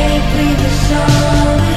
take, leave a song.